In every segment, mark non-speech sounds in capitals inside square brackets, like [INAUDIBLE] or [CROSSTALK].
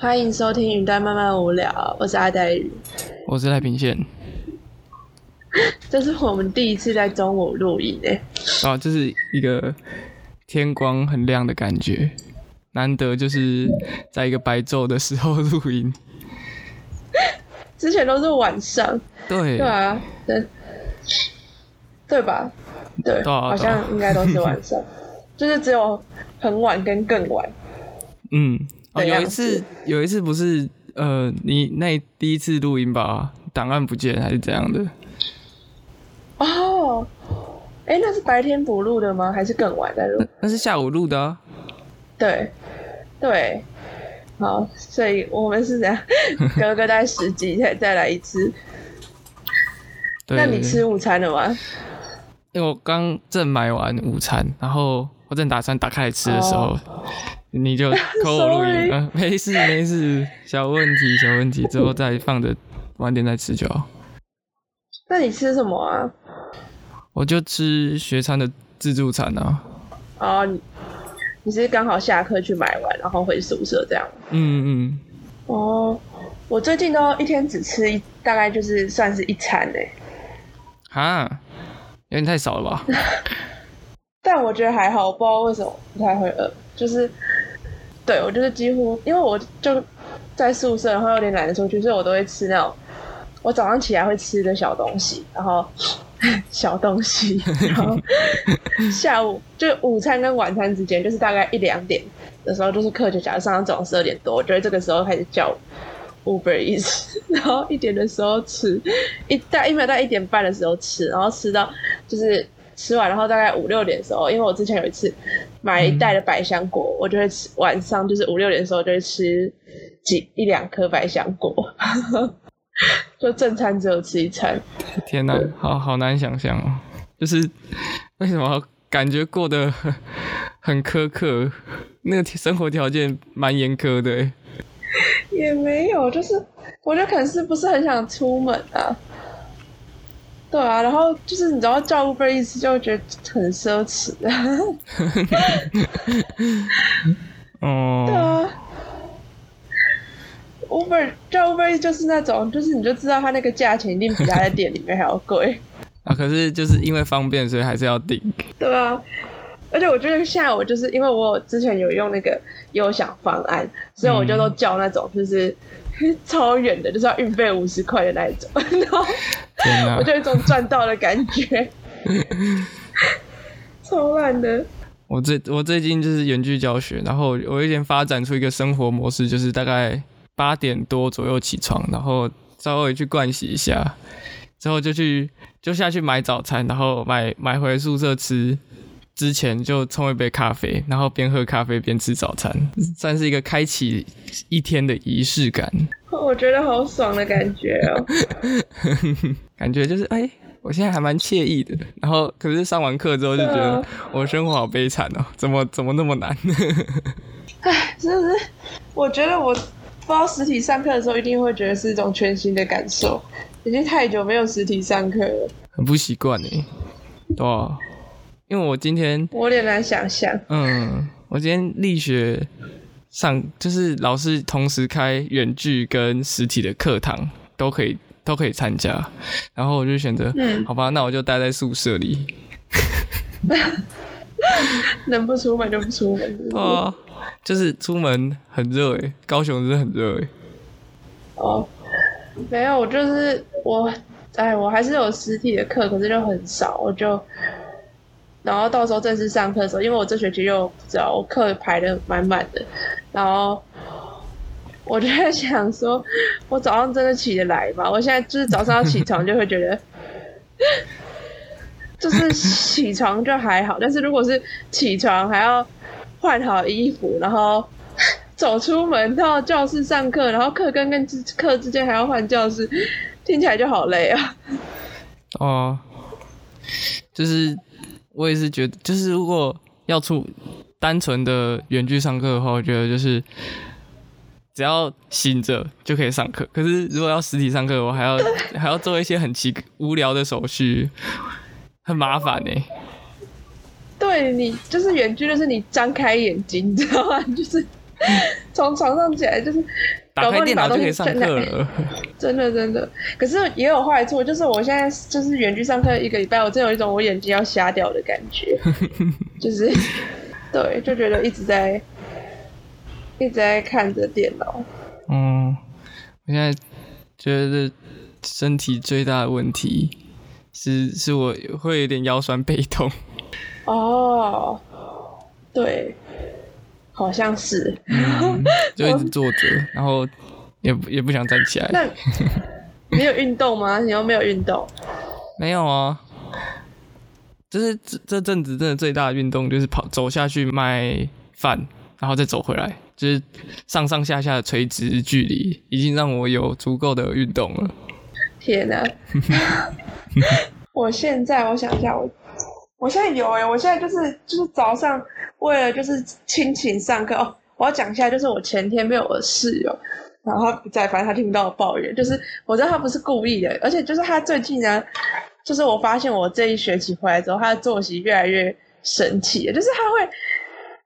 欢迎收听《云端慢慢无聊》，我是阿呆鱼，我是赖平线。这是我们第一次在中午录音诶。啊，这是一个天光很亮的感觉，难得就是在一个白昼的时候录音。之前都是晚上。对。对啊，对，对吧？对，好像应该都是晚上，就是只有很晚跟更晚。嗯，哦，有一次，有一次不是呃，你那第一次录音吧，档案不见还是怎样的？哦，哎，那是白天补录的吗？还是更晚再录？那是下午录的。对，对，好，所以我们是这样，[LAUGHS] 隔个大概十集再再来一次。那你吃午餐了吗？因为我刚正买完午餐，然后我正打算打开来吃的时候，你就 [LAUGHS] 扣我录音。啊，没事没事，小问题小问题，之后再放着晚点再吃就好。那你吃什么啊？我就吃学餐的自助餐啊。哦，你你是刚好下课去买完，然后回宿舍这样？嗯嗯。哦，我最近都一天只吃一，大概就是算是一餐诶。哈，有点太少了吧？[LAUGHS] 但我觉得还好，我不知道为什么不太会饿。就是，对我就是几乎，因为我就在宿舍，然后有点懒得出去，所以我都会吃那种。我早上起来会吃的小东西，然后 [LAUGHS] 小东西，然后 [LAUGHS] 下午就午餐跟晚餐之间，就是大概一两点的时候，就是课就假如上到早上十二点多，我觉得这个时候开始叫。Uber Eats，[LAUGHS] 然后一点的时候吃，一大一秒到一点半的时候吃，然后吃到就是吃完，然后大概五六点的时候，因为我之前有一次买一袋的百香果，我就会吃晚上就是五六点的时候就会吃几一两颗百香果，[LAUGHS] 就正餐只有吃一餐。天哪，好好难想象哦，就是为什么感觉过得很很苛刻，那个生活条件蛮严苛的。[LAUGHS] 也没有，就是我觉得可能是不是很想出门啊，[LAUGHS] 对啊，然后就是你知道叫 Uber 意思就觉得很奢侈，哦，[LAUGHS] 对啊，Uber 叫 Uber 就是那种，就是你就知道他那个价钱一定比他在店里面还要贵。啊，可是就是因为方便，所以还是要订，对啊。而且我觉得现在我就是因为我之前有用那个优享方案，所以我就都叫那种就是 [LAUGHS] 超远的，就是要运费五十块的那一种，然后我就一种赚到的感觉，[LAUGHS] 超烂的。我最我最近就是远距教学，然后我有点发展出一个生活模式，就是大概八点多左右起床，然后稍微去盥洗一下，之后就去就下去买早餐，然后买买回宿舍吃。之前就冲一杯咖啡，然后边喝咖啡边吃早餐，算是一个开启一天的仪式感。我觉得好爽的感觉哦，[LAUGHS] 感觉就是哎，我现在还蛮惬意的。然后可是上完课之后就觉得我生活好悲惨哦，怎么怎么那么难？[LAUGHS] 哎，真的是，我觉得我不知道实体上课的时候一定会觉得是一种全新的感受。已经太久没有实体上课了，很不习惯哎，对啊。因为我今天我有点难想象。嗯，我今天力学上就是老师同时开远距跟实体的课堂都可以都可以参加，然后我就选择，嗯，好吧，那我就待在宿舍里。[LAUGHS] 能不出门就不出门。啊，就是出门很热诶，高雄是很热诶。哦，没有，我就是我，哎，我还是有实体的课，可是就很少，我就。然后到时候正式上课的时候，因为我这学期又知道我课排的满满的，然后我就在想说，我早上真的起得来吗？我现在就是早上要起床就会觉得，就是起床就还好，但是如果是起床还要换好衣服，然后走出门到教室上课，然后课跟跟课之间还要换教室，听起来就好累啊。哦，就是。我也是觉得，就是如果要出单纯的远距上课的话，我觉得就是只要醒着就可以上课。可是如果要实体上课，我还要 [LAUGHS] 还要做一些很奇无聊的手续，很麻烦呢。对你就是远距，就是你张开眼睛，你知道吗？[LAUGHS] 就是从床上起来就是打开电脑就可以上课了。[LAUGHS] 真的真的，可是也有坏处，就是我现在就是远距上课一个礼拜，我真有一种我眼睛要瞎掉的感觉，就是对，就觉得一直在一直在看着电脑。嗯，我现在觉得身体最大的问题是是我会有点腰酸背痛。哦，对，好像是，就一直坐着，[LAUGHS] 然后也也不想站起来。那你有运动吗？你又没有运动？没有啊，就是这这阵子真的最大的运动就是跑走下去卖饭，然后再走回来，就是上上下下的垂直距离，已经让我有足够的运动了。天哪！[LAUGHS] 我现在我想一下我。我现在有哎，我现在就是就是早上为了就是亲情上课哦，我要讲一下，就是我前天没有我的室友，然后在，反正他听不到我抱怨，就是我知道他不是故意的，而且就是他最近呢，就是我发现我这一学期回来之后，他的作息越来越神奇，就是他会。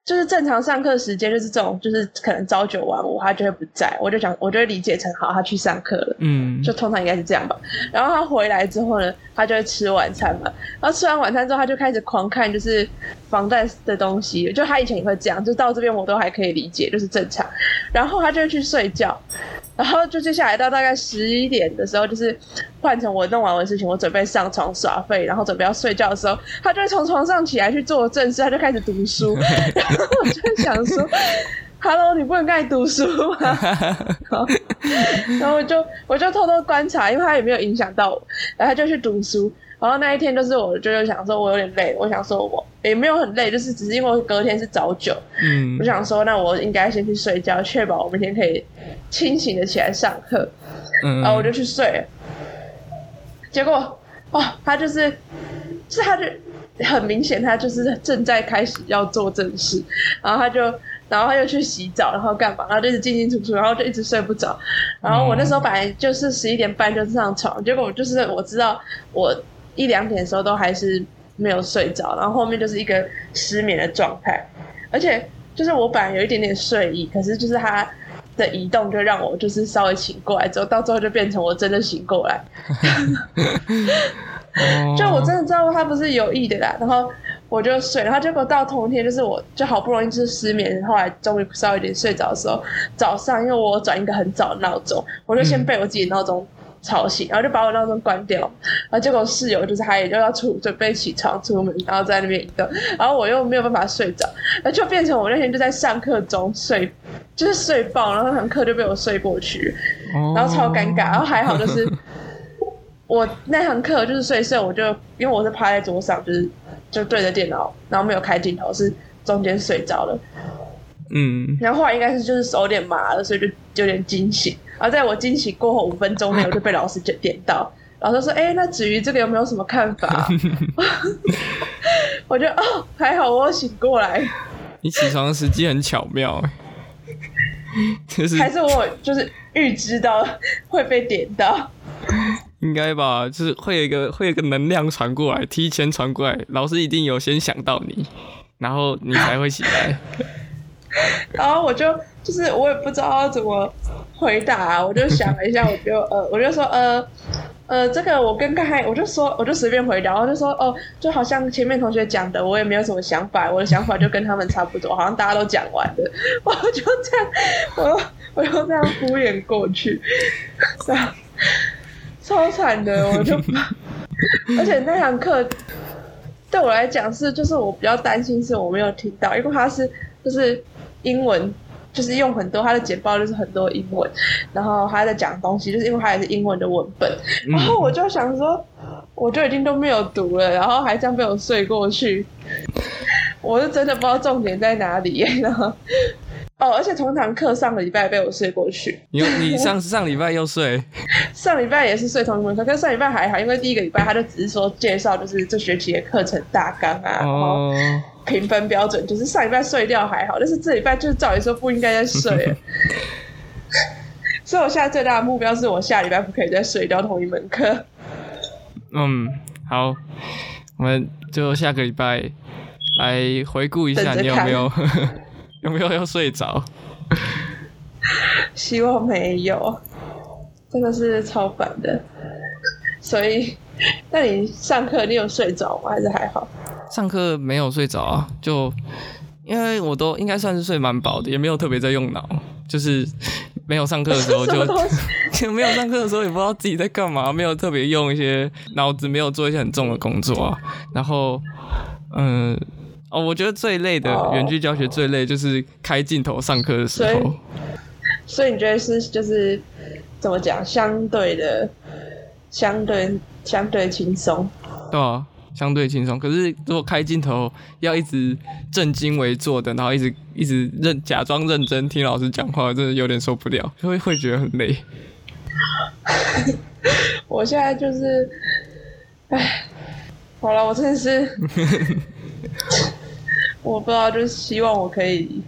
就是正常上课时间就是这种，就是可能朝九晚五，他就会不在，我就想，我就会理解成好，他去上课了，嗯，就通常应该是这样吧。然后他回来之后呢，他就会吃晚餐嘛，然后吃完晚餐之后，他就开始狂看就是防弹的东西，就他以前也会这样，就到这边我都还可以理解，就是正常。然后他就会去睡觉。然后就接下来到大概十一点的时候，就是换成我弄完我的事情，我准备上床耍废，然后准备要睡觉的时候，他就会从床上起来去做正事，他就开始读书。[LAUGHS] 然后我就想说：“Hello，你不能开始读书吗？” [LAUGHS] 然后我就我就偷偷观察，因为他也没有影响到我，然后他就去读书。然后那一天就是我就想说，我有点累，我想说我也没有很累，就是只是因为隔天是早九，嗯，我想说那我应该先去睡觉，确保我明天可以清醒的起来上课，嗯，然后我就去睡，结果哦，他就是，是他就很明显，他就是正在开始要做正事，然后他就，然后他又去洗澡，然后干嘛，然后就一直进进出出，然后就一直睡不着，然后我那时候本来就是十一点半就上床，结果我就是我知道我。一两点的时候都还是没有睡着，然后后面就是一个失眠的状态，而且就是我本来有一点点睡意，可是就是他的移动就让我就是稍微醒过来，之后到最后就变成我真的醒过来，[LAUGHS] 就我真的知道他不是有意的啦，然后我就睡，然后结果到同一天就是我就好不容易就是失眠，后来终于稍微有点睡着的时候，早上因为我转一个很早的闹钟，我就先被我自己闹钟。吵醒，然后就把我闹钟关掉，然后结果室友就是他也就要出准备起床出门，然后在那边移动，然后我又没有办法睡着，那就变成我那天就在上课中睡，就是睡爆，然后那堂课就被我睡过去，然后超尴尬，然后还好就是 [LAUGHS] 我那堂课就是睡睡，我就因为我是趴在桌上，就是就对着电脑，然后没有开镜头，是中间睡着了，嗯，然后后来应该是就是手有点麻了，所以就有点惊醒。然后在我惊醒过后五分钟内，我就被老师点点到，老师说：“哎，那子瑜这个有没有什么看法？” [LAUGHS] [LAUGHS] 我觉得哦，还好我醒过来。你起床的时机很巧妙，[LAUGHS] 就是还是我就是预知到会被点到，应该吧？就是会有一个会有一个能量传过来，提前传过来，老师一定有先想到你，然后你才会醒来。然后我就就是我也不知道怎么。回答，我就想了一下，我就呃，我就说呃呃，这个我跟刚才我就说，我就随便回答，我就说哦，就好像前面同学讲的，我也没有什么想法，我的想法就跟他们差不多，好像大家都讲完了，我就这样，我我就这样敷衍过去，超惨的，我就，而且那堂课对我来讲是，就是我比较担心是我没有听到，因为他是就是英文。就是用很多他的简报，就是很多英文，然后他在讲东西，就是因为他也是英文的文本，然后我就想说，我就已经都没有读了，然后还这样被我睡过去，我是真的不知道重点在哪里，然后哦，而且同堂课上个礼拜被我睡过去，你你上上礼拜又睡，[LAUGHS] 上礼拜也是睡同一门课，但上礼拜还好，因为第一个礼拜他就只是说介绍，就是这学期的课程大纲啊，然后。评分标准就是上礼拜睡掉还好，但是这礼拜就是照理说不应该再睡，[LAUGHS] 所以我现在最大的目标是我下礼拜不可以再睡掉同一门课。嗯，好，我们就下个礼拜来回顾一下，你有没有 [LAUGHS] 有没有要睡着？希望没有，真的是超烦的。所以，那你上课你有睡着吗？还是还好？上课没有睡着啊，就因为我都应该算是睡蛮饱的，也没有特别在用脑，就是没有上课的时候就 [LAUGHS] [LAUGHS] 没有上课的时候也不知道自己在干嘛，没有特别用一些脑子，没有做一些很重的工作啊。然后，嗯，哦，我觉得最累的远距教学最累就是开镜头上课的时候。所以你觉得是就是怎么讲？相对的，相对相对轻松，对啊，相对轻松。可是如果开镜头要一直正襟危坐的，然后一直一直认假装认真听老师讲话，真的有点受不了，会会觉得很累。[LAUGHS] 我现在就是，唉，好了，我真的是 [LAUGHS] [LAUGHS] 我不知道，就是希望我可以。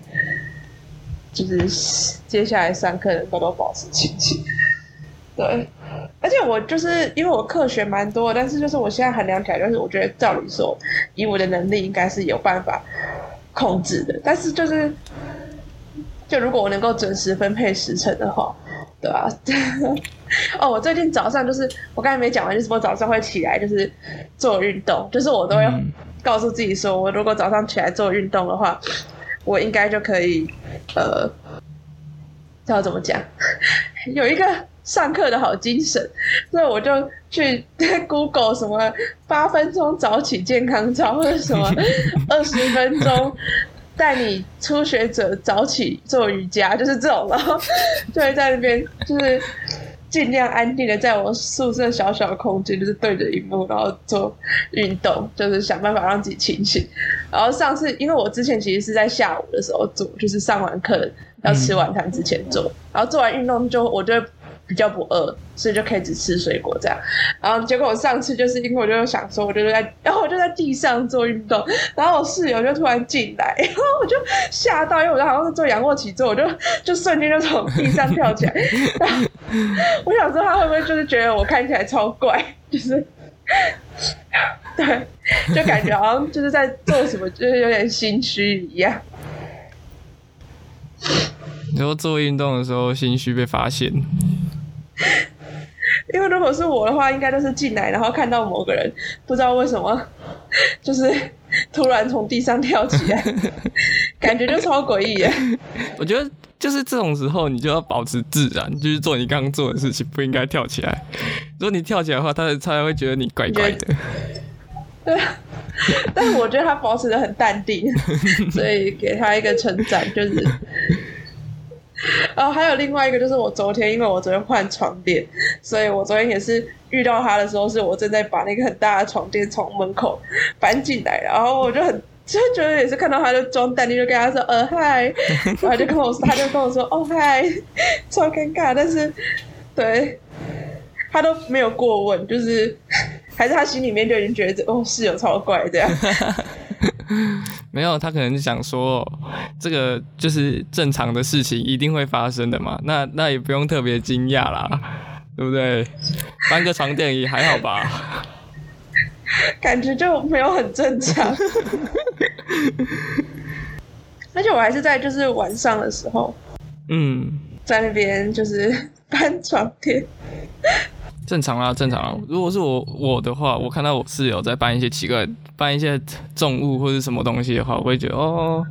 就是接下来上课能够都保持清醒，对，而且我就是因为我课学蛮多，但是就是我现在衡量起来，就是我觉得照理说，以我的能力应该是有办法控制的，但是就是，就如果我能够准时分配时辰的话，对吧？[LAUGHS] 哦，我最近早上就是我刚才没讲完，就是我早上会起来就是做运动，就是我都会告诉自己说，我如果早上起来做运动的话。我应该就可以，呃，要怎么讲？[LAUGHS] 有一个上课的好精神，所以我就去 [LAUGHS] Google 什么八分钟早起健康操，或者什么 [LAUGHS] 二十分钟带你初学者早起做瑜伽，就是这种，然后就会在那边就是。尽量安静的在我宿舍小小的空间，就是对着荧幕，然后做运动，就是想办法让自己清醒。然后上次，因为我之前其实是在下午的时候做，就是上完课要吃晚餐之前做，然后做完运动就我就。比较不饿，所以就可以只吃水果这样。然后结果我上次就是因为我就想说，我就在，然后我就在地上做运动，然后我室友就突然进来，然后我就吓到，因为我好像是做仰卧起坐，我就就瞬间就从地上跳起来。我想说他会不会就是觉得我看起来超怪，就是对，就感觉好像就是在做什么，就是有点心虚一样。你说做运动的时候心虚被发现，[LAUGHS] 因为如果是我的话，应该都是进来然后看到某个人，不知道为什么，[LAUGHS] 就是突然从地上跳起来，[LAUGHS] 感觉就超诡异耶。我觉得就是这种时候，你就要保持自然，就是做你刚刚做的事情，不应该跳起来。如果你跳起来的话，他他才会觉得你怪怪的。对，但是我觉得他保持的很淡定，所以给他一个称赞，就是。然后还有另外一个，就是我昨天，因为我昨天换床垫，所以我昨天也是遇到他的时候，是我正在把那个很大的床垫从门口搬进来，然后我就很就觉得也是看到他就装淡定，就跟他说呃嗨，[LAUGHS] 然后就跟我说他就跟我说哦嗨，超尴尬，但是对他都没有过问，就是 [LAUGHS] 还是他心里面就已经觉得哦室友超怪这样。[LAUGHS] [LAUGHS] 没有，他可能就想说，这个就是正常的事情，一定会发生的嘛。那那也不用特别惊讶啦，对不对？搬个床垫也还好吧。[LAUGHS] 感觉就没有很正常。[LAUGHS] 而且我还是在就是晚上的时候，嗯，在那边就是搬床垫。正常啦，正常啊。如果是我我的话，我看到我室友在搬一些奇怪、搬一些 [LAUGHS] 重物或者什么东西的话，我会觉得哦，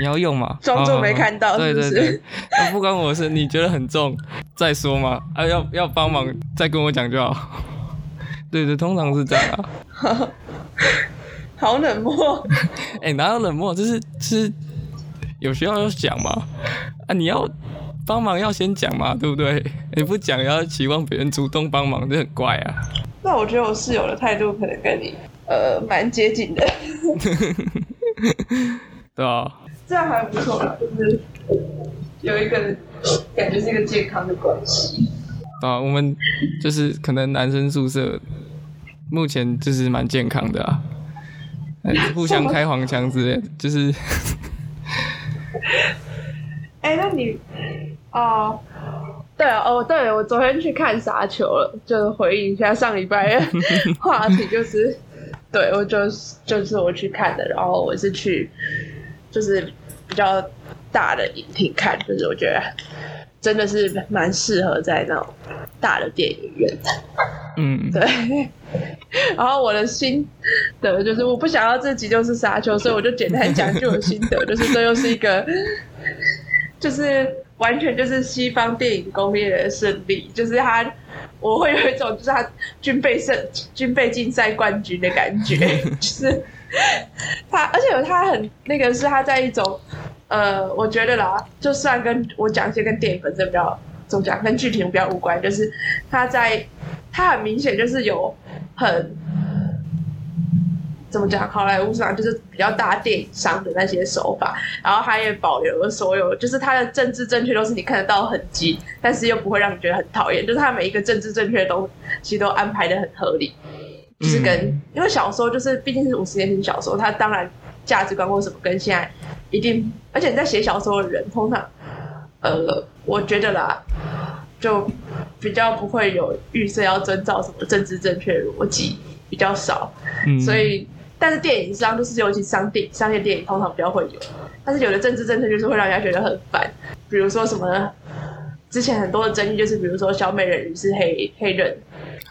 你要用吗？装作没看到，对对对。[LAUGHS] 不关我的事，你觉得很重再说嘛。啊，要要帮忙再跟我讲就好。[LAUGHS] 对对，通常是这样啊。好冷漠。哎，哪有冷漠？就是是有需要要讲嘛。啊，你要。帮忙要先讲嘛，[LAUGHS] 对不对？你不讲，要期望别人主动帮忙，这很怪啊。那我觉得我室友的态度可能跟你呃蛮接近的，[LAUGHS] 对啊，这样还不错啦，就是有一个感觉是一个健康的关系。啊，我们就是可能男生宿舍目前就是蛮健康的啊，[LAUGHS] 互相开黄腔之类，就是。哎，那你？哦，对啊，哦，对，我昨天去看沙丘了，就是回应一下上礼拜的 [LAUGHS] 话题，就是，对我就是就是我去看的，然后我是去就是比较大的影厅看，就是我觉得真的是蛮适合在那种大的电影院。嗯，[LAUGHS] 对。然后我的心得就是，我不想要这集就是沙丘，所以我就简单讲句我的心得，就是这又是一个，就是完全就是西方电影工业的胜利，就是他，我会有一种就是他军备胜军备竞赛冠军的感觉，[LAUGHS] 就是他，而且他很那个是他在一种。呃，我觉得啦，就算跟我讲一些跟电影本身比较怎么讲，跟剧情比较无关，就是他在他很明显就是有很怎么讲，好莱坞上就是比较大电影商的那些手法，然后他也保留了所有，就是他的政治正确都是你看得到痕迹，但是又不会让你觉得很讨厌，就是他每一个政治正确的东西都安排的很合理，就是跟因为小说就是毕竟是五十年前小说，它当然价值观或什么跟现在。一定，而且你在写小说的人，通常，呃，我觉得啦，就比较不会有预设要遵照什么政治正确逻辑，比较少。嗯。所以，但是电影上就是尤其商电商业电影通常比较会有，但是有的政治政策就是会让人家觉得很烦。比如说什么，之前很多的争议就是，比如说小美人鱼是黑黑人，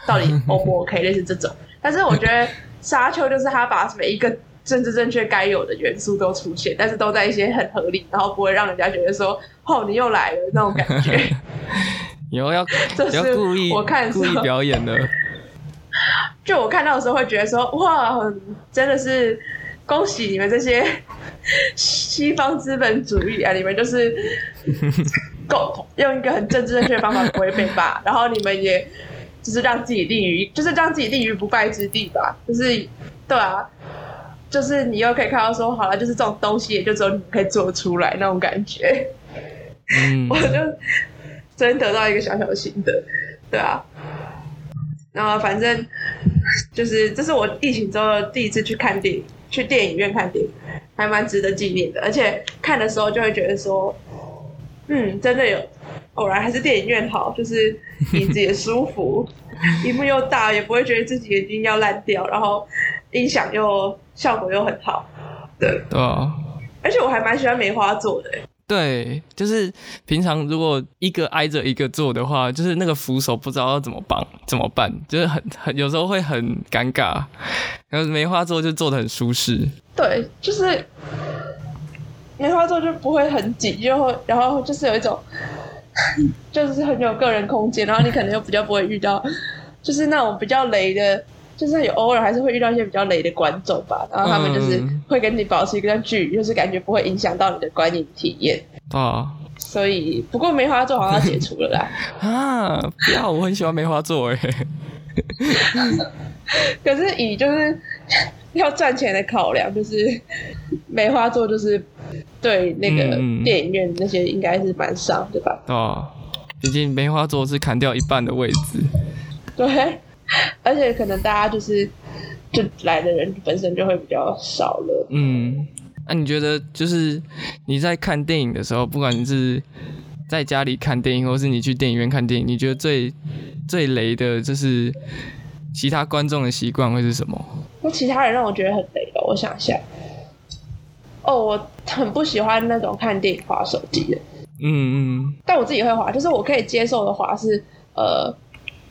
到底 O 不 OK？类似这种。但是我觉得沙丘就是他把每一个。政治正确该有的元素都出现，但是都在一些很合理，然后不会让人家觉得说“哦，你又来了”那种感觉。[LAUGHS] 以后要 [LAUGHS] 要故意我看故意表演的。[LAUGHS] 就我看到的时候会觉得说：“哇，真的是恭喜你们这些西方资本主义啊！你们就是够用一个很政治正确的方法不会被骂，然后你们也就是让自己立于就是让自己立于不败之地吧。就是对啊。”就是你又可以看到说，好了，就是这种东西，也就只有你们可以做出来那种感觉。嗯，[LAUGHS] 我就真得到一个小小的心得，对啊。然后反正就是这是我疫情之后第一次去看电影，去电影院看电影，还蛮值得纪念的。而且看的时候就会觉得说，嗯，真的有，偶然还是电影院好，就是椅子也舒服，[LAUGHS] 屏幕又大，也不会觉得自己眼睛要烂掉，然后音响又。效果又很好，对对啊，而且我还蛮喜欢梅花座的。对，就是平常如果一个挨着一个坐的话，就是那个扶手不知道要怎么绑怎么办，就是很很有时候会很尴尬。然后梅花座就坐的很舒适。对，就是梅花座就不会很紧，就会然后就是有一种 [LAUGHS] 就是很有个人空间，然后你可能又比较不会遇到就是那种比较雷的。就是有偶尔还是会遇到一些比较雷的观众吧，然后他们就是会跟你保持一段距离，就是感觉不会影响到你的观影体验啊。所以不过梅花座好像要解除了啦。[LAUGHS] 啊，不要，我很喜欢梅花座哎。[LAUGHS] 可是以就是要赚钱的考量，就是梅花座就是对那个电影院那些应该是蛮伤，的吧？哦，毕竟梅花座是砍掉一半的位置。对。[LAUGHS] 而且可能大家就是就来的人本身就会比较少了。嗯，那你觉得就是你在看电影的时候，不管是在家里看电影，或是你去电影院看电影，你觉得最最雷的就是其他观众的习惯会是什么？那其他人让我觉得很雷的，我想一下。哦，我很不喜欢那种看电影划手机的。嗯嗯。但我自己会划，就是我可以接受的滑是呃。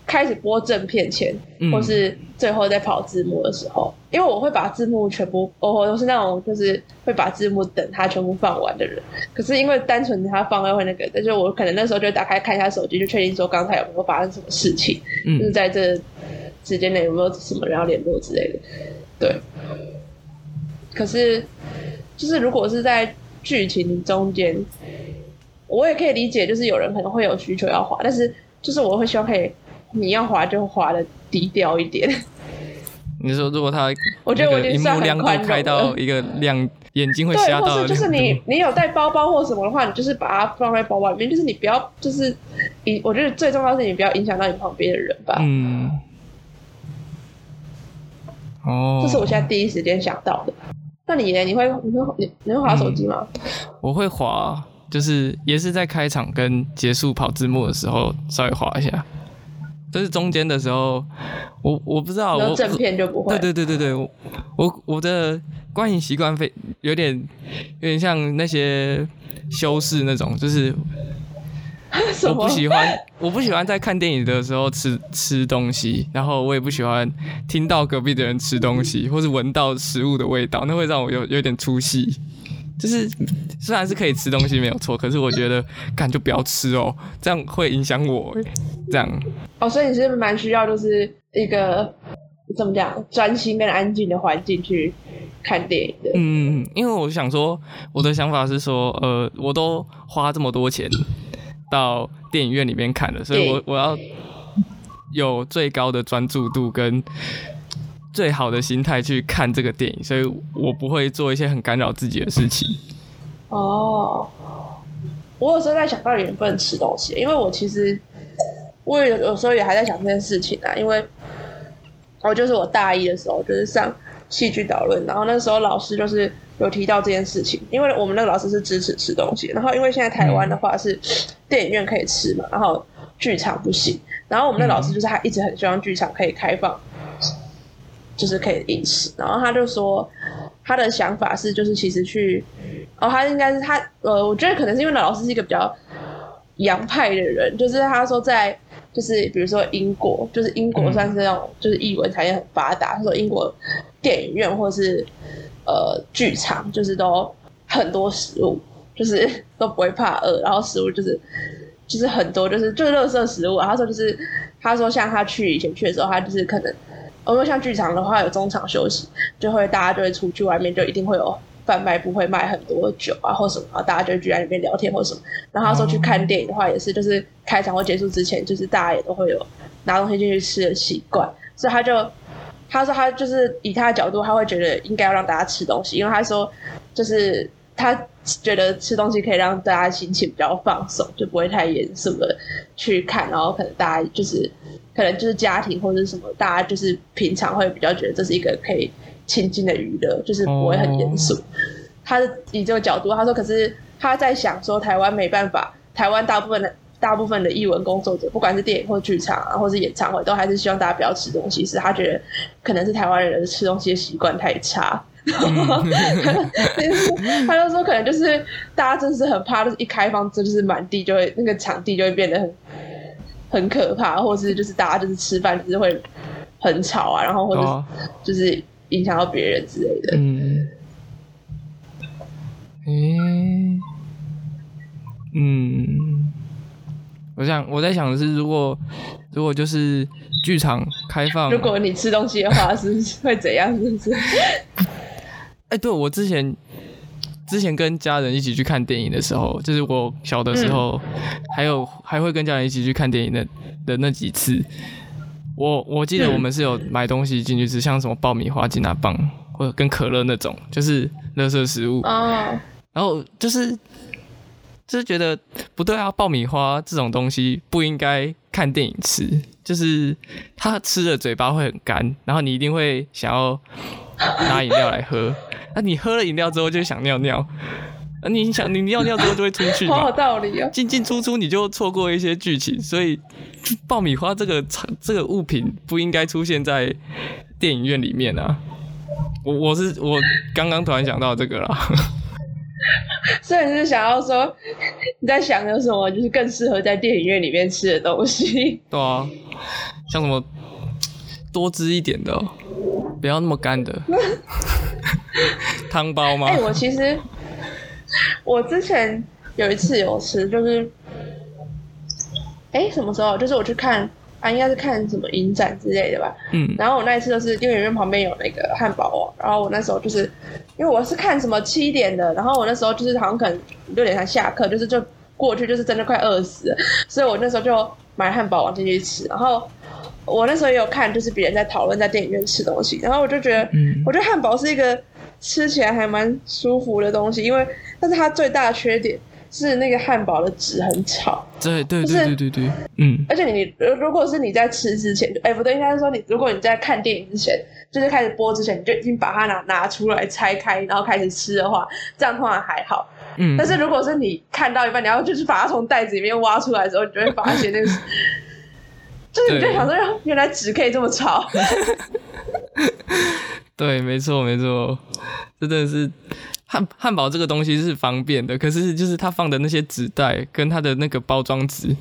开始播正片前，或是最后在跑字幕的时候，因为我会把字幕全部，我都是那种就是会把字幕等它全部放完的人。可是因为单纯它放会那个，但是我可能那时候就打开看一下手机，就确定说刚才有没有发生什么事情，就是在这时间内有没有什么人要联络之类的。对。可是就是如果是在剧情中间，我也可以理解，就是有人可能会有需求要滑，但是就是我会希望可以。你要滑就滑的低调一点。你说如果他，我觉得我已经算亮度开到一个亮，眼睛会瞎到。对，就是你你有带包包或什么的话，你就是把它放在包包里面，就是你不要就是影，我觉得最重要是你不要影响到你旁边的人吧。嗯。哦。这是我现在第一时间想到的。那你呢？你会你会你你会滑手机吗？我会滑，就是也是在开场跟结束跑字幕的时候稍微滑一下。就是中间的时候，我我不知道，我正片就不会。对对对对对，我我的观影习惯非有点有点像那些修饰那种，就是 [LAUGHS] 我不喜欢，我不喜欢在看电影的时候吃吃东西，然后我也不喜欢听到隔壁的人吃东西，或是闻到食物的味道，那会让我有有点出戏。就是虽然是可以吃东西没有错，可是我觉得，干就不要吃哦，这样会影响我。这样哦，所以你是蛮需要就是一个怎么讲，专心跟安静的环境去看电影的。嗯，因为我想说，我的想法是说，呃，我都花这么多钱到电影院里面看了，所以我我要有最高的专注度跟。最好的心态去看这个电影，所以我不会做一些很干扰自己的事情。哦，我有时候在想到底能不能吃东西，因为我其实我有有时候也还在想这件事情啊。因为我就是我大一的时候就是上戏剧导论，然后那时候老师就是有提到这件事情，因为我们那个老师是支持吃东西，然后因为现在台湾的话是电影院可以吃嘛，然后剧场不行，然后我们的老师就是他一直很希望剧场可以开放。就是可以饮食，然后他就说他的想法是，就是其实去，哦，他应该是他，呃，我觉得可能是因为老师是一个比较洋派的人，就是他说在，就是比如说英国，就是英国算是那种就是译文产业很发达，他说英国电影院或是呃剧场就是都很多食物，就是 [LAUGHS] 都不会怕饿，然后食物就是就是很多，就是就是垃圾食物，他说就是他说像他去以前去的时候，他就是可能。因为像剧场的话，有中场休息，就会大家就会出去外面，就一定会有贩卖，不会卖很多酒啊或什么，大家就聚在里面聊天或什么。然后他说去看电影的话，也是就是开场或结束之前，就是大家也都会有拿东西进去吃的习惯。所以他就他说他就是以他的角度，他会觉得应该要让大家吃东西，因为他说就是他觉得吃东西可以让大家心情比较放松，就不会太严肃的去看，然后可能大家就是。可能就是家庭或者什么，大家就是平常会比较觉得这是一个可以亲近的娱乐，就是不会很严肃。他是以这个角度，他说，可是他在想说，台湾没办法，台湾大部分的大部分的译文工作者，不管是电影或剧场啊，或是演唱会，都还是希望大家不要吃东西。是他觉得可能是台湾人吃东西的习惯太差，他就说可能就是大家真是很怕，就是一开放，这就是满地就会那个场地就会变得很。很可怕，或是就是大家就是吃饭就是会很吵啊，然后或者就是影响到别人之类的。嗯，诶，嗯，我想我在想的是，如果如果就是剧场开放，如果你吃东西的话，是会怎样？是不是？[LAUGHS] 哎，对我之前。之前跟家人一起去看电影的时候，就是我小的时候，还有还会跟家人一起去看电影的的那几次，我我记得我们是有买东西进去吃，像什么爆米花、金拿棒或者跟可乐那种，就是垃圾食物。哦。然后就是就是觉得不对啊，爆米花这种东西不应该看电影吃，就是它吃的嘴巴会很干，然后你一定会想要拿饮料来喝。那你喝了饮料之后就想尿尿，啊，你想你尿尿之后就会出去，[LAUGHS] 好有道理啊！进进出出你就错过一些剧情，所以爆米花这个这个物品不应该出现在电影院里面啊！我我是我刚刚突然想到这个啦，[LAUGHS] 所以是想要说你在想有什么就是更适合在电影院里面吃的东西？[LAUGHS] 对啊，像什么多汁一点的，不要那么干的。汤包吗？哎，我其实 [LAUGHS] 我之前有一次有吃，就是哎什么时候？就是我去看啊，应该是看什么影展之类的吧。嗯。然后我那一次就是电影院旁边有那个汉堡王，然后我那时候就是因为我是看什么七点的，然后我那时候就是好像可能六点才下课，就是就过去就是真的快饿死了，所以我那时候就买汉堡王进去吃，然后。我那时候也有看，就是别人在讨论在电影院吃东西，然后我就觉得，我觉得汉堡是一个吃起来还蛮舒服的东西，因为但是它最大的缺点是那个汉堡的纸很吵。对对对对对对，嗯。而且你如果是你在吃之前，哎不对，应该是说你如果你在看电影之前，就是开始播之前，你就已经把它拿拿出来拆开，然后开始吃的话，这样通常还好。嗯。但是如果是你看到一半，你要就是把它从袋子里面挖出来的时候，你就会发现那个。[LAUGHS] 就是你就想说，原来纸可以这么吵。[LAUGHS] 对，没错，没错，真的是汉汉堡这个东西是方便的，可是就是它放的那些纸袋跟它的那个包装纸，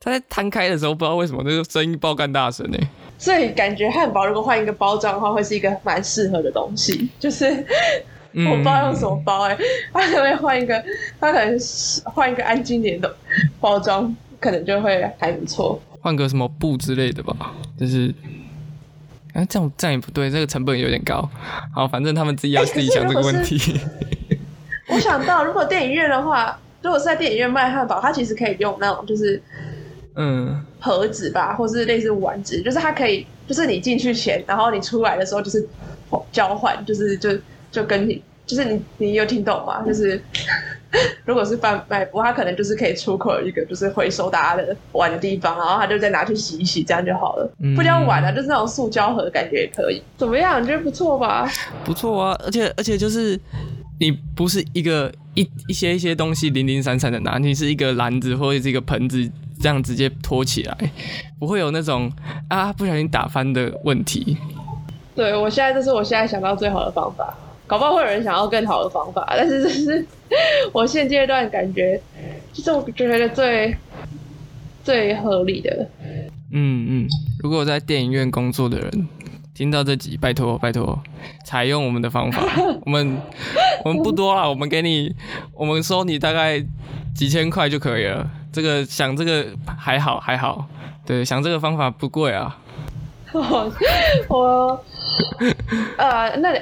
它在摊开的时候不知道为什么那个声音爆干大声呢、所以感觉汉堡如果换一个包装的话，会是一个蛮适合的东西。就是嗯我不知道用什么包哎、他可能会换一个，他可能是换一个安静点的包装，可能就会还不错。换个什么布之类的吧，就是。啊，这样这样也不对，这个成本有点高。[LAUGHS] 好，反正他们自己要哎自己想这个问题。[LAUGHS] 我想到，如果电影院的话，如果是在电影院卖汉堡，它其实可以用那种就是嗯，盒子吧，或是类似丸子，就是它可以，就是你进去前，然后你出来的时候就是交换，就是就就跟你，就是你你有听懂吗？就是 [LAUGHS] 如果是贩卖部，他可能就是可以出口一个就是回收大家的碗的地方，然后他就再拿去洗一洗，这样就好了。嗯不叫碗啊，就是那种塑胶盒，感觉也可以。怎么样？你觉得不错吧？不错啊，而且而且就是你不是一个一一些一些东西零零散散的拿，你是一个篮子或者是一个盆子这样直接托起来，不会有那种啊不小心打翻的问题。对我现在这是我现在想到最好的方法，搞不好会有人想要更好的方法，但是这是 [LAUGHS] 我现阶段感觉，就是我觉得最最合理的。嗯嗯，如果在电影院工作的人听到这集，拜托拜托，采用我们的方法。[LAUGHS] 我们我们不多了，我们给你，我们收你大概几千块就可以了。这个想这个还好还好，对，想这个方法不贵啊。[LAUGHS] 我我呃，那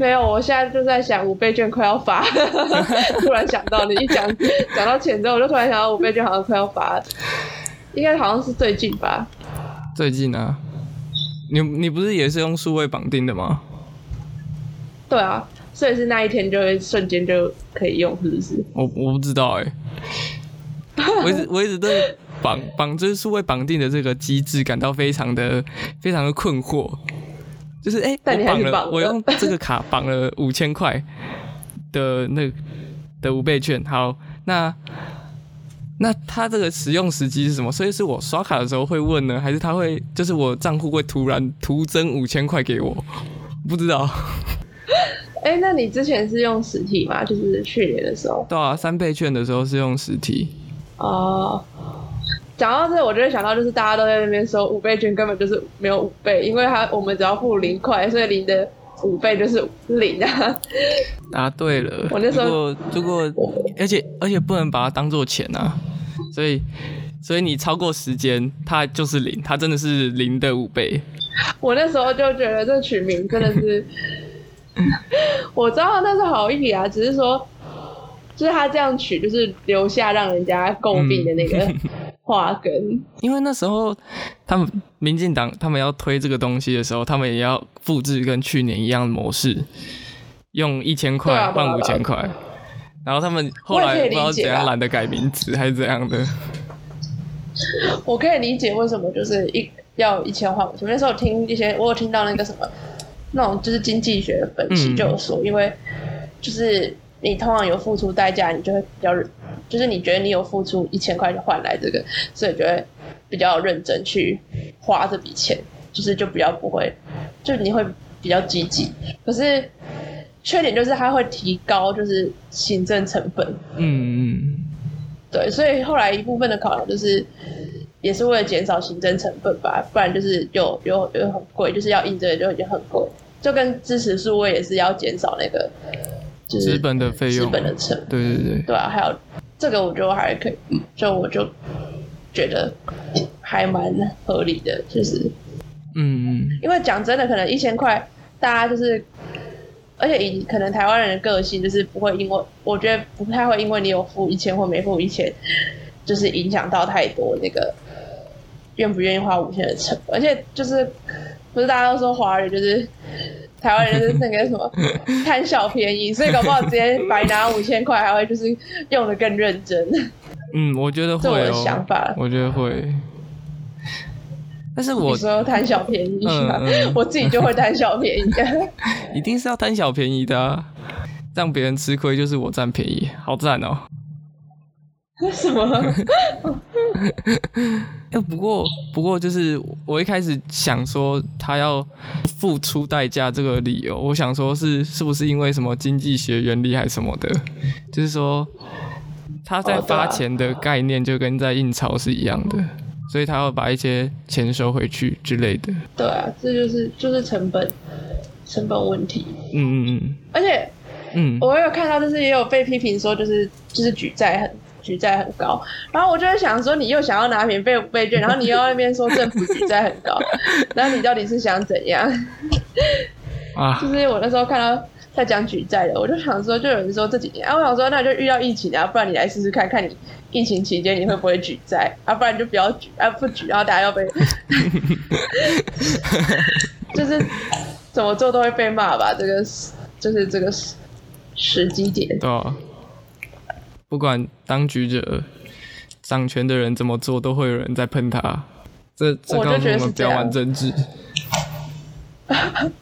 没有，我现在就在想五倍券快要发，[LAUGHS] 突然想到你一讲讲到钱之后，我就突然想到五倍券好像快要发了，应该好像是最近吧。最近啊，你你不是也是用数位绑定的吗？对啊，所以是那一天就会瞬间就可以用，是不是？我我不知道哎、我一直我一直对绑绑就是数位绑定的这个机制感到非常的非常的困惑，就是哎、但你我绑了，还绑了我用这个卡绑了五千块的那的五倍券，好，那那它这个使用时机是什么？所以是我刷卡的时候会问呢，还是他会就是我账户会突然徒增五千块给我？不知道，[LAUGHS] 哎、那你之前是用实体吗？就是去年的时候。对啊，三倍券的时候是用实体，哦，讲到这，我就会想到，就是大家都在那边说五倍券根本就是没有五倍，因为它我们只要付零块，所以零的五倍就是零啊。答对了。我那时候如果如果，而且而且不能把它当做钱啊，所以所以你超过时间，它就是零，它真的是零的五倍。我那时候就觉得这取名真的是，[LAUGHS] 我知道那是好意啊，只是说，就是他这样取，就是留下让人家诟病的那个话根。因为那时候他们民进党他们要推这个东西的时候，他们也要复制跟去年一样的模式，用一千对块换五千块。然后他们后来不知道怎样懒得改名字还是怎样的，我可以理解为什么就是一要一千换五千。那时候听一些，我有听到那个什么那种就是经济学的分析嗯就有说，因为就是你通常有付出代价，你就会比较认，就是你觉得你有付出一千块就换来这个，所以就会比较认真去花这笔钱，就是就比较不会，就你会比较积极。可是缺点就是它会提高就是行政成本，嗯嗯，对，所以后来一部分的考量就是，也是为了减少行政成本吧，不然就是又又又很贵，就是要印这个就已经很贵，就跟支持数位也是要减少那个就是资本的费用，资本的成本，对对对，对啊，还有这个我觉得还可以，就我就觉得还蛮合理的，就是嗯嗯因为讲真的，可能一千块大家就是。而且以可能台湾人的个性，就是不会因为我觉得不太会因为你有付一千或没付一千，就是影响到太多那个愿不愿意花五千的成本。而且就是不是大家都说华人就是台湾人就是那个什么 [LAUGHS] 贪小便宜，所以搞不好直接白拿五千块，还会就是用的更认真。嗯，我觉得会这我的哦，想法。我觉得会。但是我你说贪小便宜吗？嗯嗯我自己就会贪小便宜。[LAUGHS] 一定是要贪小便宜的、啊，让别人吃亏就是我占便宜，好赞哦！[LAUGHS] 什么？哎、不过不过就是我一开始想说他要付出代价这个理由，我想说是是不是因为什么经济学原理还是什么的，就是说他在发钱的概念就跟在印钞是一样的，所以他要把一些钱收回去之类的。对啊，这就是就是成本成本问题。嗯嗯嗯，而且嗯，我有看到，就是也有被批评说，就是就是举债很举债很高，然后我就在想说，你又想要拿免费五倍券，然后你又在那边说政府举债很高，[LAUGHS] 然后你到底是想怎样？啊，就是我那时候看到在讲举债的，我就想说，就有人说这几年，啊，我想说那就遇到疫情啊，不然你来试试看看你疫情期间你会不会举债，啊，不然就不要举，啊不举，然后大家要被，[LAUGHS] 就是怎么做都会被骂吧，这个就是这个时机点。对啊，不管当局者、掌权的人怎么做，都会有人在喷他。这这告诉我们不要玩政治。[LAUGHS]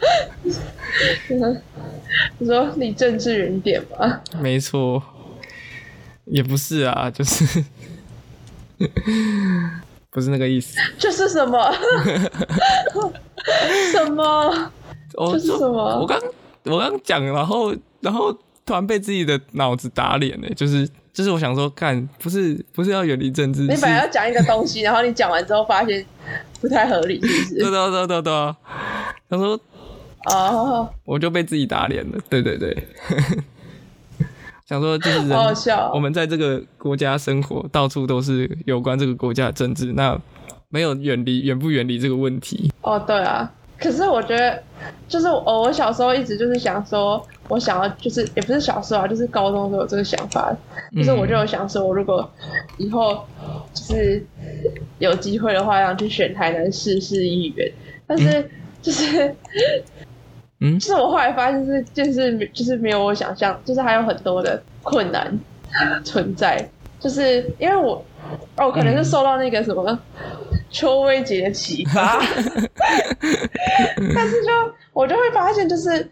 你说你政治原点吧？没错，也不是啊，就是 [LAUGHS] 不是那个意思。这是什么？[LAUGHS] 什么？我这是什么我刚我刚讲，然后然后突然被自己的脑子打脸呢，就是就是我想说，看不是不是要远离政治，你本来要讲一个东西，[LAUGHS] 然后你讲完之后发现不太合理，是不对是？[LAUGHS] 对对对对对，他说哦，我就被自己打脸了，对对对，[LAUGHS] 想说就是人好好笑我们在这个国家生活，到处都是有关这个国家的政治，那没有远离远不远离这个问题。哦，对啊。可是我觉得，就是我我小时候一直就是想说，我想要就是也不是小时候啊，就是高中的时候有这个想法，就是我就有想说，我如果以后就是有机会的话，想去选台南市市议员，但是就是。嗯。[LAUGHS] 就是我后来发现是，就是就是没有我想象，就是还有很多的困难存在，就是因为我哦，可能是受到那个什么邱薇姐的启发，[LAUGHS] 但是就我就会发现，就是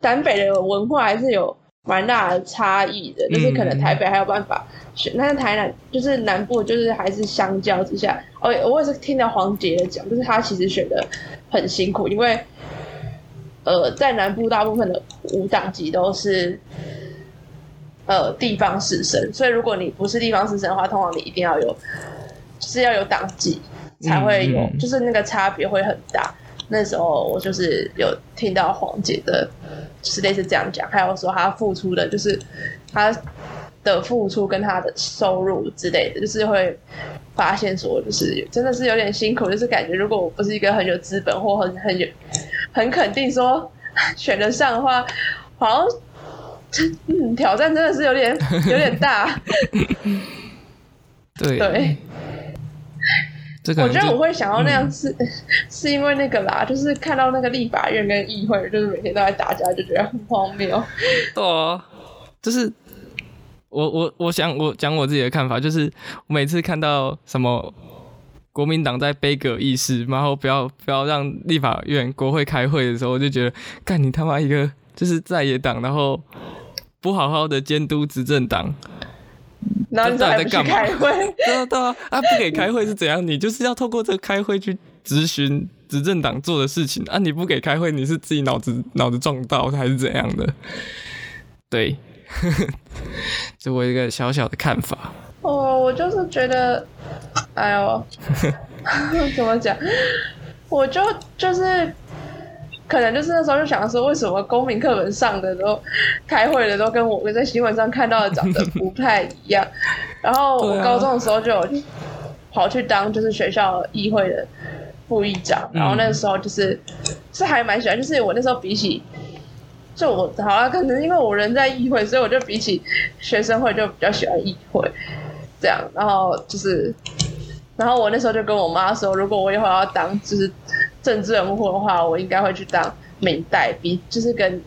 南北的文化还是有蛮大的差异的，就是可能台北还有办法选，但是台南就是南部就是还是相较之下，哦，我也是听到黄杰的讲，就是他其实选的很辛苦，因为。呃，在南部大部分的五党籍都是呃地方士绅，所以如果你不是地方士绅的话，通常你一定要有，就是要有党籍才会有，就是那个差别会很大。那时候我就是有听到黄姐的，就是类似这样讲，还有说她付出的，就是她的付出跟她的收入之类的，就是会发现说，就是真的是有点辛苦，就是感觉如果我不是一个很有资本或很很有很肯定说 [LAUGHS] 选得上的话，好像嗯挑战真的是有点有点大。对 [LAUGHS] 对，这个我觉得我会会想要那样是、[LAUGHS] 是因为那个啦，就是看到那个立法院跟议会，就是每天都在打架，就觉得很荒谬。[LAUGHS] 对啊，就是我我我想我讲我自己的看法，就是我每次看到什么国民党在杯葛议事，然后不要不要让立法院国会开会的时候，我就觉得干你他妈一个就是在野党，然后不好好的监督执政党，然后你这还不去到底在干嘛开会，[LAUGHS] 对啊对啊，啊不给开会是怎样？你就是要透过这个开会去咨询执政党做的事情啊！你不给开会，你是自己脑子脑子撞到还是怎样的？对，[LAUGHS] 这我一个小小的看法。哦，我就是觉得，哎呦，[LAUGHS] 怎么讲？我就就是，可能就是那时候就想说，为什么公民课本上的都开会的都跟我在新闻上看到的长得不太一样。然后 [LAUGHS] 我高中的时候就有跑去当就是学校议会的副议长，然后那个时候就是是还蛮喜欢，就是我那时候比起。就我好像，可能因为我人在议会，所以我就比起学生会就比较喜欢议会。这样，然后就是，然后我那时候就跟我妈说，如果我以后要当就是政治人物的话，我应该会去当民代，比就是跟，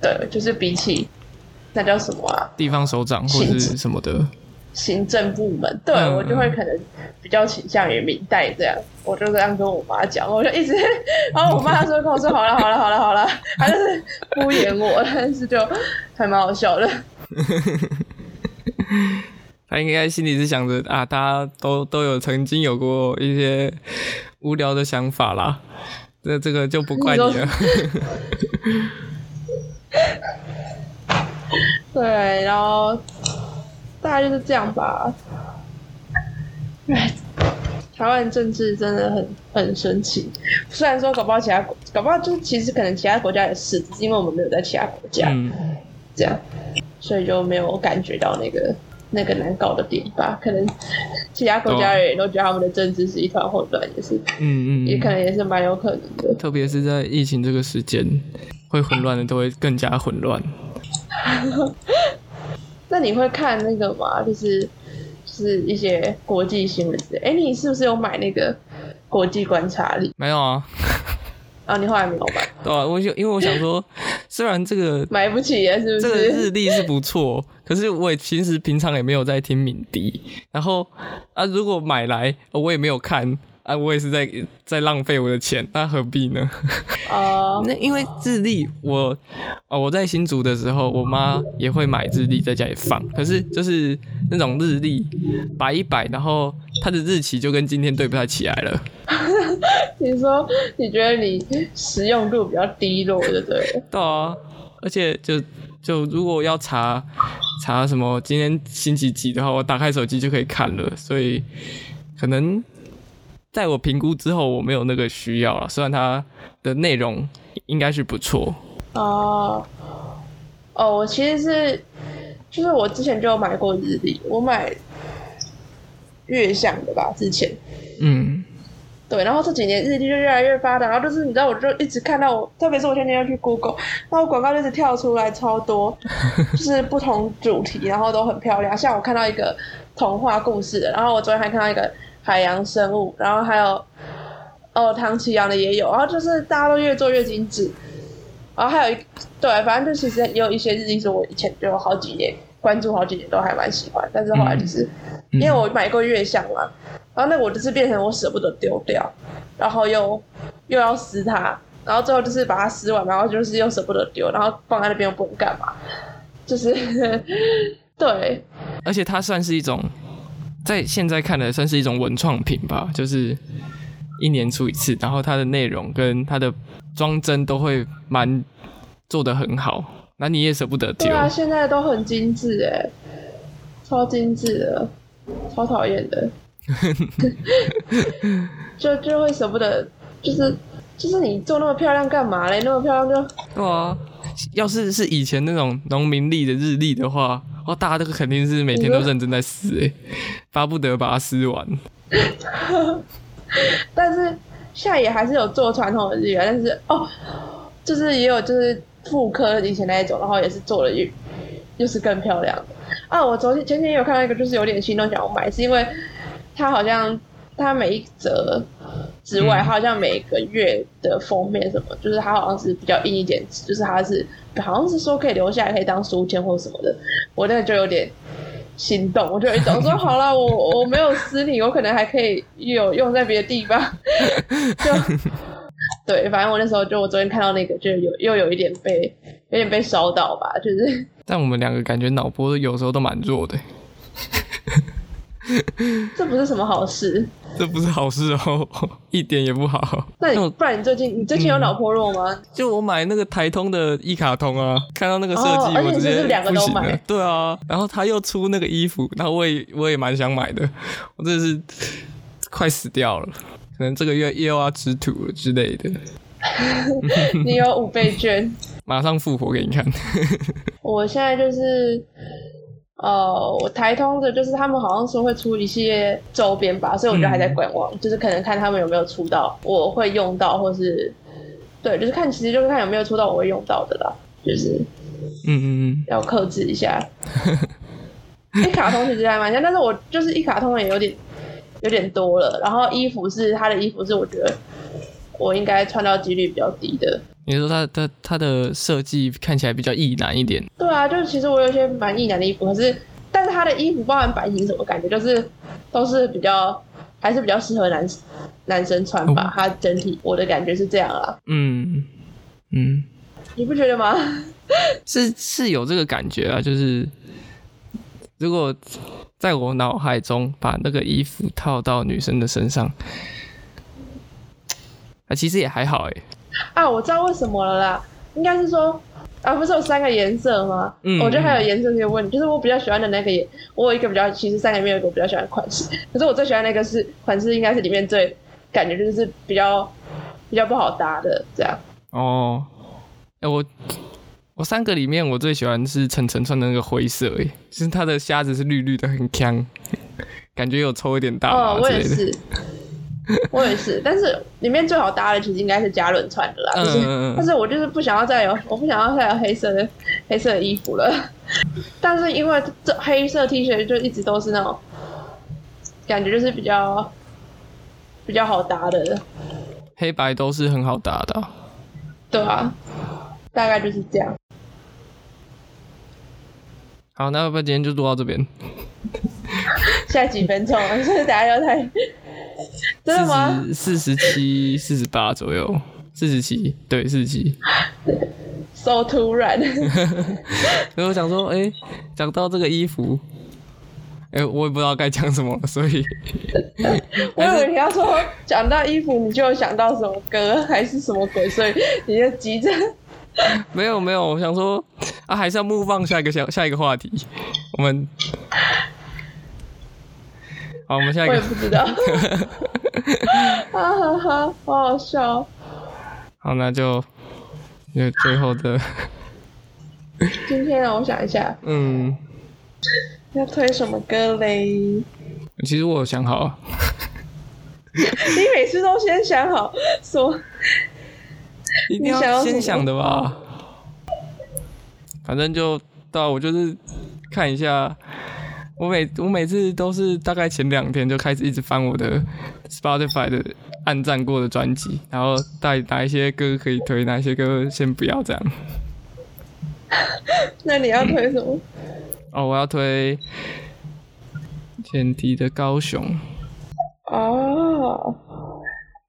对，就是比起那叫什么啊，地方首长或者是什么的，行政部门，对、嗯我就会可能比较倾向于明代这样，我就这样跟我妈讲，我就一直，然 [LAUGHS] 后我妈说跟我说好了好了好了 [LAUGHS] 好了，她就是敷衍我，但是就还蛮好笑的。[LAUGHS] 他应该心里是想着啊，大家都都有曾经有过一些无聊的想法啦，这这个就不怪你了。[LAUGHS] 对，然后大概就是这样吧。哎，台湾政治真的很很神奇。虽然说搞不好其他国，搞不好就是其实可能其他国家也是，只是因为我们没有在其他国家，嗯，这样，所以就没有感觉到那个那个难搞的点吧。可能其他国家人也都觉得他们的政治是一团混乱，也是，嗯嗯，也可能也是蛮有可能的。特别是在疫情这个时间，会混乱的都会更加混乱。[LAUGHS] 那你会看那个吗？就是就是一些国际新闻之类。哎，你是不是有买那个国际观察力？没有啊，啊，你后来没有买？对啊，我就因为我想说，虽然这个 [LAUGHS] 买不起耶，是不是这个是？日历是不错，可是我也其实平常也没有在听敏迪，然后啊，如果买来我也没有看啊，我也是在在浪费我的钱，那何必呢？[LAUGHS] 哦，那因为日历我哦我在新竹的时候，我妈也会买日历在家里放，可是就是那种日历摆一摆，然后它的日期就跟今天对不太起来了。你说你觉得你实用度比较低落，对不对？对啊，而且就就如果要查查什么今天星期几的话，我打开手机就可以看了，所以可能在我评估之后，我没有那个需要了。虽然它的内容应该是不错，哦，哦，我其实是，就是我之前就有买过日历，我买月相的吧，之前。嗯对，然后这几年日历就越来越发达，然后就是你知道，我就一直看到我，特别是我前天要去 Google，然后广告就一直跳出来超多，[LAUGHS] 就是不同主题，然后都很漂亮。像我看到一个童话故事的，然后我昨天还看到一个海洋生物，然后还有哦唐奇阳的也有，然后就是大家都越做越精致。然后还有一对，反正就其实也有一些日历是我以前就有好几年关注好几年都还蛮喜欢，但是后来就是、嗯因为我买过月相嘛，然后那个我就是变成我舍不得丢掉，然后又又要撕它，然后最后就是把它撕完，然后就是又舍不得丢，然后放在那边又不能干嘛，就是 [LAUGHS] 对而且它算是一种在现在看来算是一种文创品吧，就是一年出一次，然后它的内容跟它的装帧都会蛮做的很好，那你也舍不得丢对。啊，现在都很精致哎，超精致的，超讨厌的，[LAUGHS] 就就会舍不得，就是就是你做那么漂亮干嘛嘞？那么漂亮就对啊，要是是以前那种农民历的日历的话，哇，大家都肯定是每天都认真在撕诶，巴不得把它撕完。[LAUGHS] 但是现在也还是有做传统的日元，但是哦，就是也有就是复刻以前那一种，然后也是做了又又是更漂亮的啊。我昨天前天有看到一个，就是有点心动想要买，是因为它好像它每一则之外，嗯它好像每个月的封面什么，就是它好像是比较硬一点，就是它是好像是说可以留下来可以当书签或什么的，我那个就有点。心动，我就有一种说 [LAUGHS] 好了，我我没有撕你，我可能还可以有用在别的地方，[LAUGHS] 就对，反正我那时候就我昨天看到那个，就有又有一点被有点被烧到吧，就是但我们两个感觉脑波有时候都蛮弱的，[LAUGHS] [LAUGHS] 这不是什么好事。这不是好事哦，[LAUGHS] 一点也不好。那你不然你最近你最近有脑破肉吗？就我买那个台通的一卡通啊，看到那个设计，我直接是两个都买了。对啊，然后他又出那个衣服，然后我也我也蛮想买的，我真的是快死掉了，可能这个月又要吃土了之类的，[LAUGHS] 你有五倍券，马上复活给你看。我现在就是。呃，我台通的，就是他们好像说会出一些周边吧，所以我觉得还在观望，就是可能看他们有没有出到我会用到，或是对，就是看其实就是看有没有出到我会用到的啦，就是嗯嗯嗯要克制一下。[LAUGHS] 一卡通其实还蛮像，但是我就是一卡通也有点有点多了。然后衣服是他的衣服是我觉得我应该穿到几率比较低的。你说它它它的设计看起来比较易难一点，对啊，就是其实我有一些蛮易男的衣服，可是但是他的衣服包含版型什么感觉，就是都是比较还是比较适合男男生穿吧。它整体我的感觉是这样啊，嗯嗯，你不觉得吗？[LAUGHS] 是是有这个感觉啊，就是如果在我脑海中把那个衣服套到女生的身上，啊，其实也还好哎。啊，我知道为什么了啦，应该是说。啊，不是有三个颜色吗？嗯，我觉得还有颜色可以问题，就是我比较喜欢的那个颜，我有一个比较，其实三个里面有一个我比较喜欢的款式，可是我最喜欢那个是款式，应该是里面最感觉就是比较比较不好搭的这样。哦，哎我我三个里面我最喜欢是晨晨穿的那个灰色，哎，就是它的虾子是绿绿的，很香，感觉有抽一点大哦，我也是。[LAUGHS] 我也是，但是里面最好搭的其实应该是嘉伦穿的啦。嗯嗯但是我就是不想要再有，[LAUGHS] 我不想要再有黑色的黑色的衣服了。[LAUGHS] 但是因为这黑色 T 恤就一直都是那种感觉，就是比较比较好搭的。黑白都是很好搭的。对啊，大概就是这样。好，那要不然今天就录到这边。下几分钟，是不是等下要太？真的吗？四十七、四十八左右，四十七，对，四十七。[LAUGHS] so 突然。[LAUGHS] 所以我想说，哎，讲到这个衣服，哎，我也不知道该讲什么，所以。[LAUGHS] 我以为你要说讲到衣服，你就想到什么歌还是什么鬼，所以你就急着。没有没有，我想说啊，还是要目放下一个下下一个话题，我们。好，我们下一个。我也不知道。哈哈哈，好好笑。好，那就那最后的。今天让我想一下。嗯。要推什么歌嘞？其实我有想好。你每次都先想好说。[LAUGHS] 一定要先想的吧。反正就到我就是看一下。我每我每次都是大概前两天就开始一直翻我的 Spotify 的按赞过的专辑，然后带哪一些歌可以推，哪一些歌先不要这样。[LAUGHS] 那你要推什么？哦，我要推前提的高雄。哦，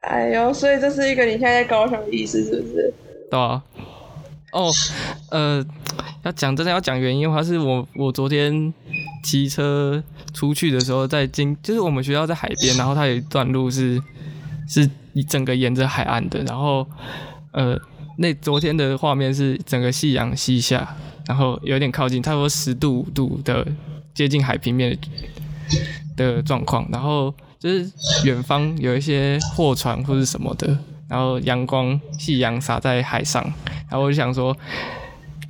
哎呦，所以这是一个你现在在高雄的意思是不是？对啊。哦，呃，要讲真的要讲原因的话，是我我昨天。骑车出去的时候，在经就是我们学校在海边，然后它有一段路是是整个沿着海岸的，然后呃，那昨天的画面是整个夕阳西下，然后有点靠近，差不多十度五度的接近海平面的状况，然后就是远方有一些货船或者什么的，然后阳光夕阳洒在海上，然后我就想说，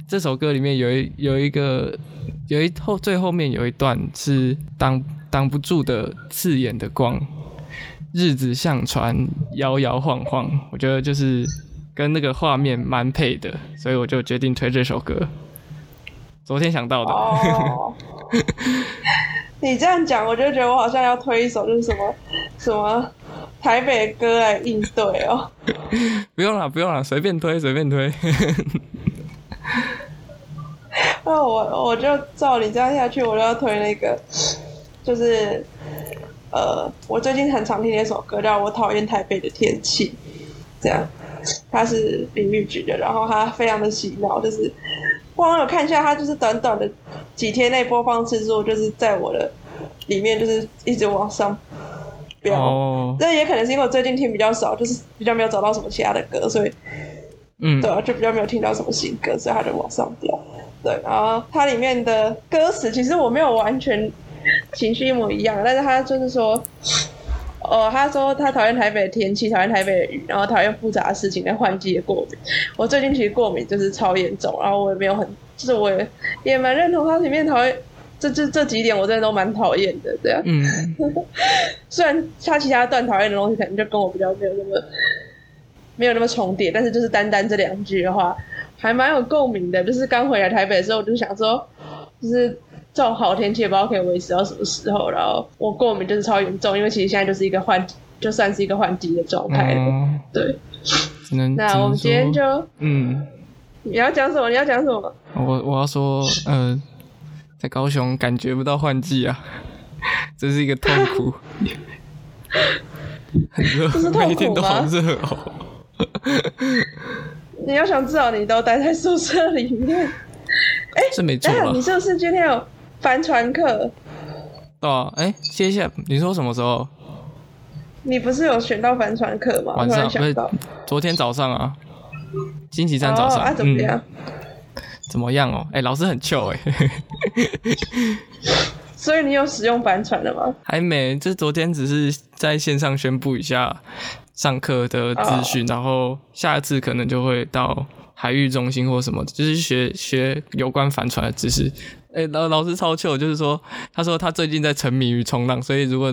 这首歌里面有一有一个。有一后最后面有一段是挡挡不住的刺眼的光，日子像船摇摇晃晃，我觉得就是跟那个画面蛮配的，所以我就决定推这首歌。昨天想到的。哦。[LAUGHS] 你这样讲，我就觉得我好像要推一首，就是什么什么台北歌来应对哦。[LAUGHS] 不用了，不用了，随便推，随便推。那我我就照你这样下去，我就要推那个，就是呃，我最近很常听那首歌，叫我讨厌台北的天气，这样，它是林玉菊的，然后它非常的洗脑，就是网友看一下，它就是短短的几天内播放次数，就是在我的里面就是一直往上飙，那也可能是因为我最近听比较少，就是比较没有找到什么其他的歌，所以，嗯，对啊，就比较没有听到什么新歌，所以它就往上飙。对，然后它里面的歌词其实我没有完全情绪一模一样，但是他就是说，哦，他说他讨厌台北的天气，讨厌台北的雨，然后讨厌复杂的事情跟换季的过敏。我最近其实过敏就是超严重，然后我也没有很，就是我也也蛮认同他里面讨厌这这这几点，我真的都蛮讨厌的。对啊，嗯，[LAUGHS] 虽然他其他段讨厌的东西可能就跟我比较没有那么没有那么重叠，但是就是单单这两句的话。还蛮有共鸣的，就是刚回来台北的时候，我就想说，就是这种好天气也不知道可以维持到什么时候。然后我过敏就是超严重，因为其实现在就是一个换，就算是一个换季的状态了。对，那我们今天就，嗯，你要讲什么？你要讲什么？我我要说，嗯，在高雄感觉不到换季啊，[LAUGHS] 这是一个痛苦，[LAUGHS] [LAUGHS] 很热，每天都好热哦。你要想至少你都待在宿舍里面，哎，是没错。你是不是今天有帆船课？对啊，哎，接下你说什么时候？你不是有选到帆船课吗？晚上不是昨天早上啊，星期三早哦，上。啊，怎么样？嗯？怎么样哦？哎，老师很糗哎，[LAUGHS] 所以你有使用帆船了吗？还没，这昨天只是在线上宣布一下上课的资讯，然后下一次可能就会到海域中心或什么，就是学学有关帆船的知识。哎、老老师超糗，就是说，他说他最近在沉迷于冲浪，所以如果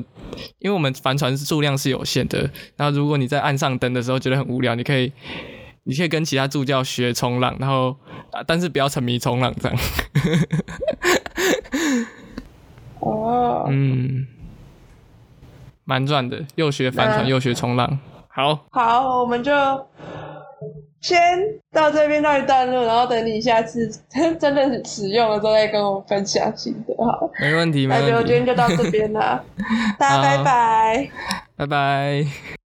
因为我们帆船数量是有限的，然后如果你在岸上等的时候觉得很无聊，你可以你可以跟其他助教学冲浪，然后啊，但是不要沉迷冲浪这样。哦，嗯，蛮赚的，又学帆船又学冲浪。好，好，我们就先到这边到一段落，然后等你下次 [LAUGHS] 真的使用了之后再跟我分享心得。好，没问题，没那就问题，今天就到这边了，[LAUGHS] 大家拜拜。拜拜。